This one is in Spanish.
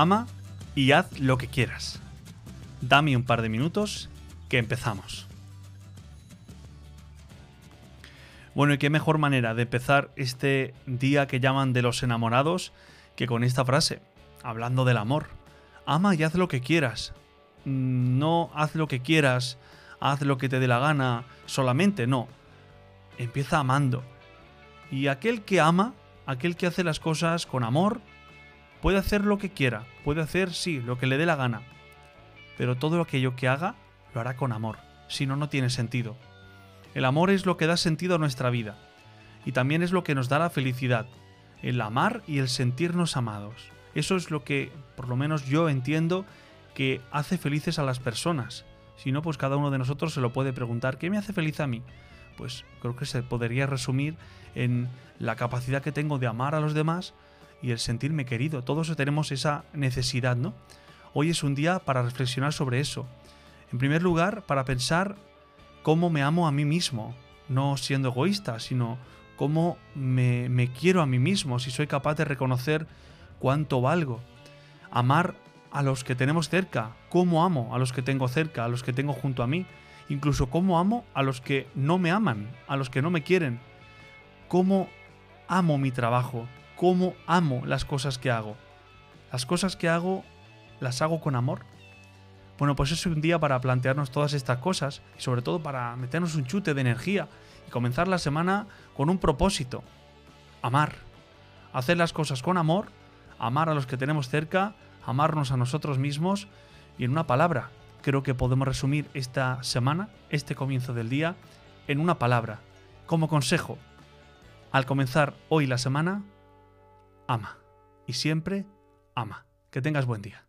Ama y haz lo que quieras. Dame un par de minutos que empezamos. Bueno, y qué mejor manera de empezar este día que llaman de los enamorados que con esta frase, hablando del amor. Ama y haz lo que quieras. No haz lo que quieras, haz lo que te dé la gana, solamente no. Empieza amando. Y aquel que ama, aquel que hace las cosas con amor, puede hacer lo que quiera, puede hacer, sí, lo que le dé la gana. Pero todo aquello que haga, lo hará con amor. Si no, no tiene sentido. El amor es lo que da sentido a nuestra vida y también es lo que nos da la felicidad, el amar y el sentirnos amados. Eso es lo que, por lo menos yo entiendo, que hace felices a las personas. Si no, pues cada uno de nosotros se lo puede preguntar, ¿qué me hace feliz a mí? Pues creo que se podría resumir en la capacidad que tengo de amar a los demás y el sentirme querido. Todos tenemos esa necesidad, ¿no? Hoy es un día para reflexionar sobre eso. En primer lugar, para pensar cómo me amo a mí mismo, no siendo egoísta, sino cómo me, quiero a mí mismo, si soy capaz de reconocer cuánto valgo. Amar a los que tenemos cerca, cómo amo a los que tengo cerca, a los que tengo junto a mí, incluso cómo amo a los que no me aman, a los que no me quieren, cómo amo mi trabajo, cómo amo las cosas que hago. Las cosas que hago las hago con amor, bueno, pues es un día para plantearnos todas estas cosas y sobre todo para meternos un chute de energía y comenzar la semana con un propósito. Amar. Hacer las cosas con amor, amar a los que tenemos cerca, amarnos a nosotros mismos y en una palabra, creo que podemos resumir esta semana, este comienzo del día, en una palabra. Como consejo, al comenzar hoy la semana, ama. Y siempre ama. Que tengas buen día.